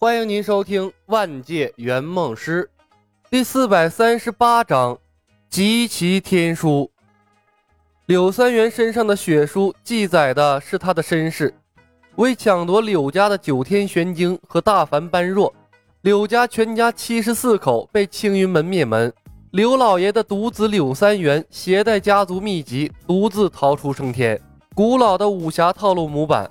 欢迎您收听《万界圆梦师》第四百三十八章《集齐天书》。柳三元身上的血书记载的是他的身世：为抢夺柳家的九天玄经和大凡般若，柳家全家七十四口被青云门灭门。柳老爷的独子柳三元携带家族秘籍，独自逃出升天。古老的武侠套路模板。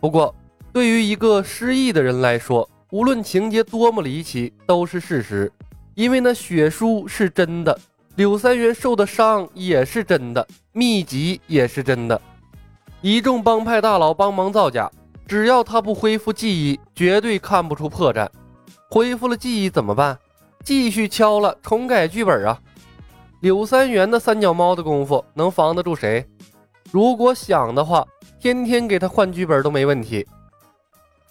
不过。对于一个失忆的人来说，无论情节多么离奇，都是事实，因为那血书是真的，柳三元受的伤也是真的，秘籍也是真的。一众帮派大佬帮忙造假，只要他不恢复记忆，绝对看不出破绽。恢复了记忆怎么办？继续敲了，重改剧本啊！柳三元的三脚猫的功夫能防得住谁？如果想的话，天天给他换剧本都没问题。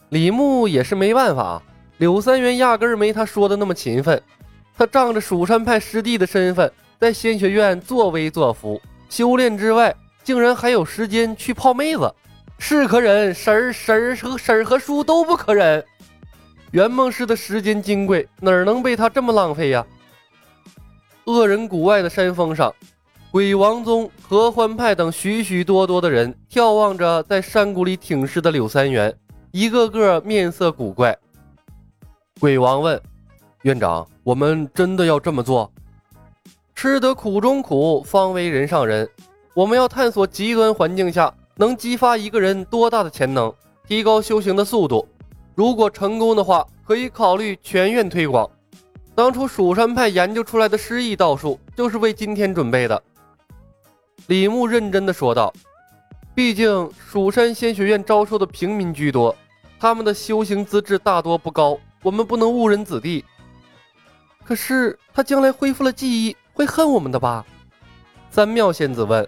李牧也是没办法，柳三元压根儿没他说的那么勤奋。他仗着蜀山派师弟的身份，在仙学院作威作福，修炼之外，竟然还有时间去泡妹子，是可忍，婶儿婶儿和婶儿和叔都不可忍。圆梦师的时间金贵，哪能被他这么浪费呀？恶人谷外的山峰上，鬼王宗、合欢派等许许多多的人眺望着在山谷里挺尸的柳三元。一个个面色古怪。鬼王问：“院长，我们真的要这么做？吃得苦中苦，方为人上人。我们要探索极端环境下能激发一个人多大的潜能，提高修行的速度。如果成功的话，可以考虑全院推广。当初蜀山派研究出来的失忆道术，就是为今天准备的。”李牧认真的说道。毕竟蜀山仙学院招收的平民居多，他们的修行资质大多不高，我们不能误人子弟。可是他将来恢复了记忆，会恨我们的吧？三妙仙子问。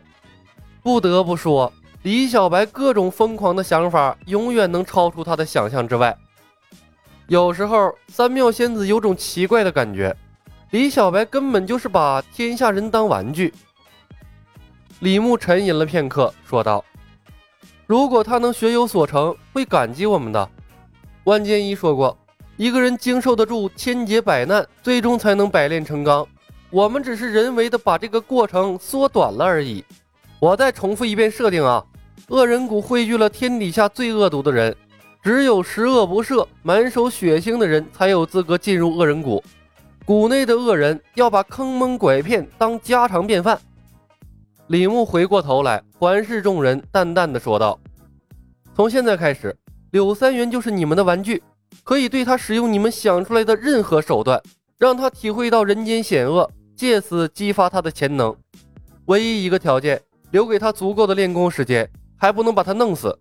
不得不说，李小白各种疯狂的想法，永远能超出他的想象之外。有时候，三妙仙子有种奇怪的感觉，李小白根本就是把天下人当玩具。李牧沉吟了片刻，说道。如果他能学有所成，会感激我们的。万剑一说过，一个人经受得住千劫百难，最终才能百炼成钢。我们只是人为的把这个过程缩短了而已。我再重复一遍设定啊，恶人谷汇聚了天底下最恶毒的人，只有十恶不赦、满手血腥的人才有资格进入恶人谷。谷内的恶人要把坑蒙拐骗当家常便饭。李牧回过头来，环视众人，淡淡的说道：“从现在开始，柳三元就是你们的玩具，可以对他使用你们想出来的任何手段，让他体会到人间险恶，借此激发他的潜能。唯一一个条件，留给他足够的练功时间，还不能把他弄死。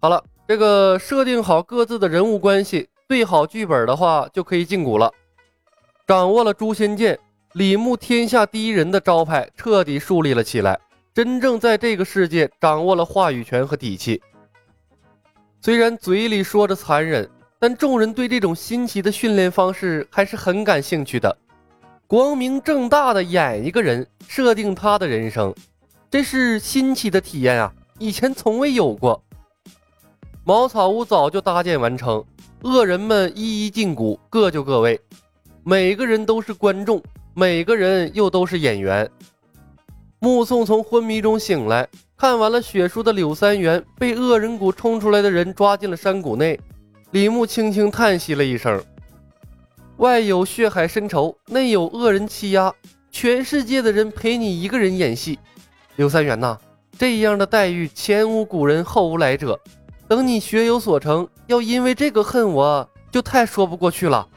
好了，这个设定好各自的人物关系，对好剧本的话，就可以进谷了。掌握了诛仙剑。”李牧天下第一人的招牌彻底树立了起来，真正在这个世界掌握了话语权和底气。虽然嘴里说着残忍，但众人对这种新奇的训练方式还是很感兴趣的。光明正大的演一个人，设定他的人生，这是新奇的体验啊！以前从未有过。茅草屋早就搭建完成，恶人们一一进谷，各就各位，每个人都是观众。每个人又都是演员。目送从昏迷中醒来，看完了血书的柳三元被恶人谷冲出来的人抓进了山谷内，李牧轻轻叹息了一声：“外有血海深仇，内有恶人欺压，全世界的人陪你一个人演戏。柳三元呐，这样的待遇前无古人后无来者。等你学有所成，要因为这个恨我，就太说不过去了。”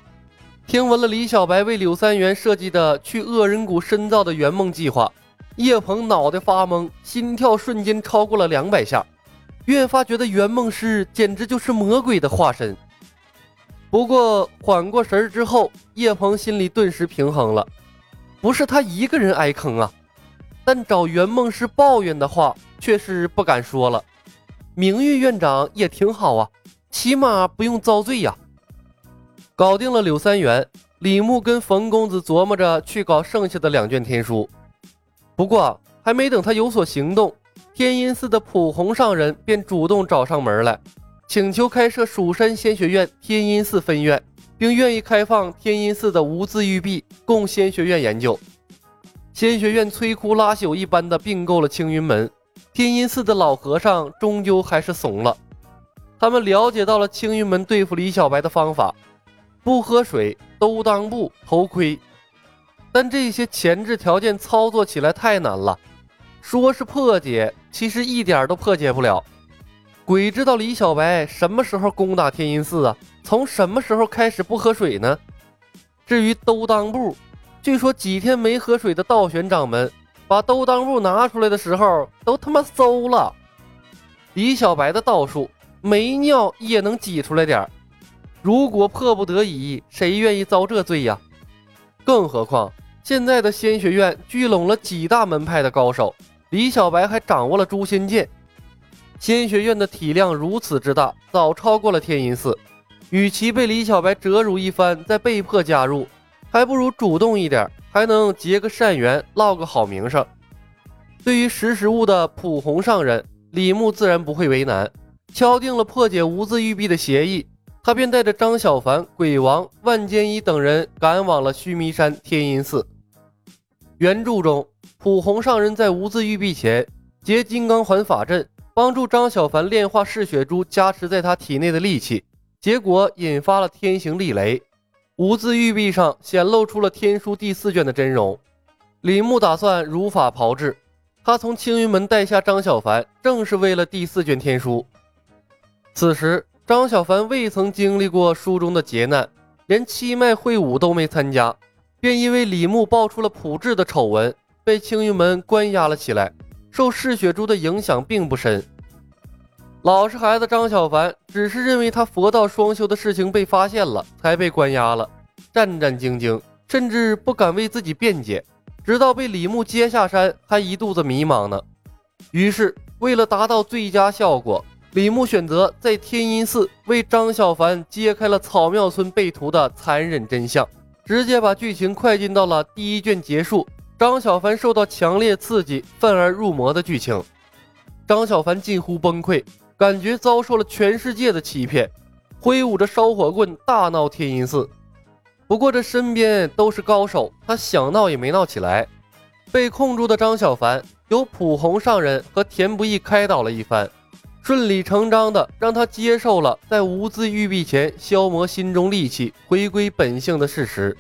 听闻了李小白为柳三元设计的去恶人谷深造的圆梦计划，叶鹏脑袋发懵，心跳瞬间超过了两百下，越发觉得圆梦师简直就是魔鬼的化身。不过缓过神儿之后，叶鹏心里顿时平衡了，不是他一个人挨坑啊，但找圆梦师抱怨的话却是不敢说了。明玉院长也挺好啊，起码不用遭罪呀。搞定了柳三元，李牧跟冯公子琢磨着去搞剩下的两卷天书。不过还没等他有所行动，天阴寺的普红上人便主动找上门来。请求开设蜀山仙学院天阴寺分院，并愿意开放天阴寺的无字玉璧供仙学院研究。仙学院摧枯拉朽一般的并购了青云门，天阴寺的老和尚终究还是怂了。他们了解到了青云门对付李小白的方法：不喝水、兜裆布、头盔。但这些前置条件操作起来太难了，说是破解，其实一点都破解不了。鬼知道李小白什么时候攻打天音寺啊？从什么时候开始不喝水呢？至于兜裆布，据说几天没喝水的道玄掌门把兜裆布拿出来的时候，都他妈馊了。李小白的道术，没尿也能挤出来点儿如果迫不得已，谁愿意遭这罪呀？更何况现在的仙学院聚拢了几大门派的高手，李小白还掌握了诛仙剑。仙学院的体量如此之大，早超过了天音寺。与其被李小白折辱一番，再被迫加入。还不如主动一点，还能结个善缘，落个好名声。对于识时务的普红上人，李牧自然不会为难，敲定了破解无字玉璧的协议。他便带着张小凡、鬼王、万剑一等人赶往了须弥山天音寺。原著中，普红上人在无字玉璧前结金刚环法阵，帮助张小凡炼化嗜血珠加持在他体内的力气，结果引发了天行地雷。无字玉璧上显露出了天书第四卷的真容，李牧打算如法炮制。他从青云门带下张小凡，正是为了第四卷天书。此时，张小凡未曾经历过书中的劫难，连七脉会武都没参加，便因为李牧爆出了普质的丑闻，被青云门关押了起来。受嗜血珠的影响并不深。老实孩子张小凡只是认为他佛道双修的事情被发现了，才被关押了，战战兢兢，甚至不敢为自己辩解。直到被李牧接下山，还一肚子迷茫呢。于是，为了达到最佳效果，李牧选择在天音寺为张小凡揭开了草庙村被屠的残忍真相，直接把剧情快进到了第一卷结束，张小凡受到强烈刺激，愤而入魔的剧情。张小凡近乎崩溃。感觉遭受了全世界的欺骗，挥舞着烧火棍大闹天音寺。不过这身边都是高手，他想闹也没闹起来。被控住的张小凡由普红上人和田不易开导了一番，顺理成章的让他接受了在无字玉璧前消磨心中戾气，回归本性的事实。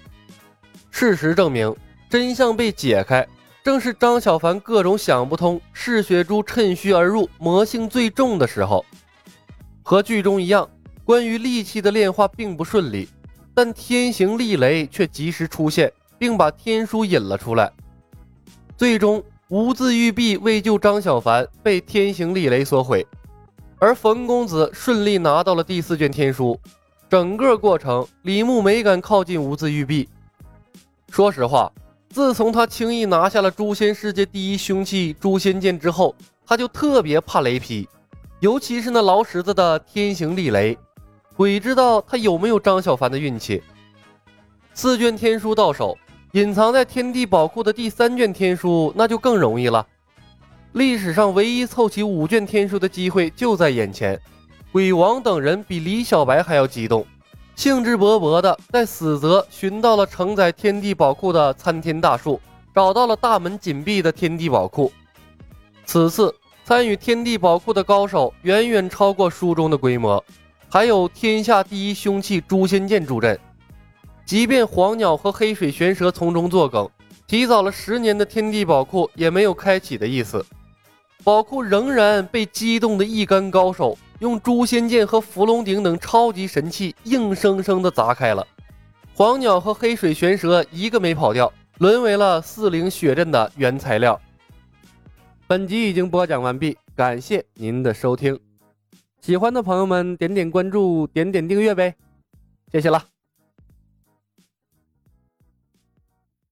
事实证明，真相被解开。正是张小凡各种想不通，嗜血珠趁虚而入，魔性最重的时候。和剧中一样，关于戾气的炼化并不顺利，但天行地雷却及时出现，并把天书引了出来。最终，无字玉璧为救张小凡，被天行地雷所毁，而冯公子顺利拿到了第四卷天书。整个过程，李牧没敢靠近无字玉璧。说实话。自从他轻易拿下了诛仙世界第一凶器诛仙剑之后，他就特别怕雷劈，尤其是那老石子的天行地雷。鬼知道他有没有张小凡的运气。四卷天书到手，隐藏在天地宝库的第三卷天书那就更容易了。历史上唯一凑齐五卷天书的机会就在眼前。鬼王等人比李小白还要激动。兴致勃勃的在死泽寻到了承载天地宝库的参天大树，找到了大门紧闭的天地宝库。此次参与天地宝库的高手远远超过书中的规模，还有天下第一凶器诛仙剑助阵。即便黄鸟和黑水玄蛇从中作梗，提早了十年的天地宝库也没有开启的意思。宝库仍然被激动的一干高手。用诛仙剑和伏龙鼎等超级神器硬生生的砸开了，黄鸟和黑水玄蛇一个没跑掉，沦为了四灵血阵的原材料。本集已经播讲完毕，感谢您的收听，喜欢的朋友们点点关注，点点订阅呗，谢谢了。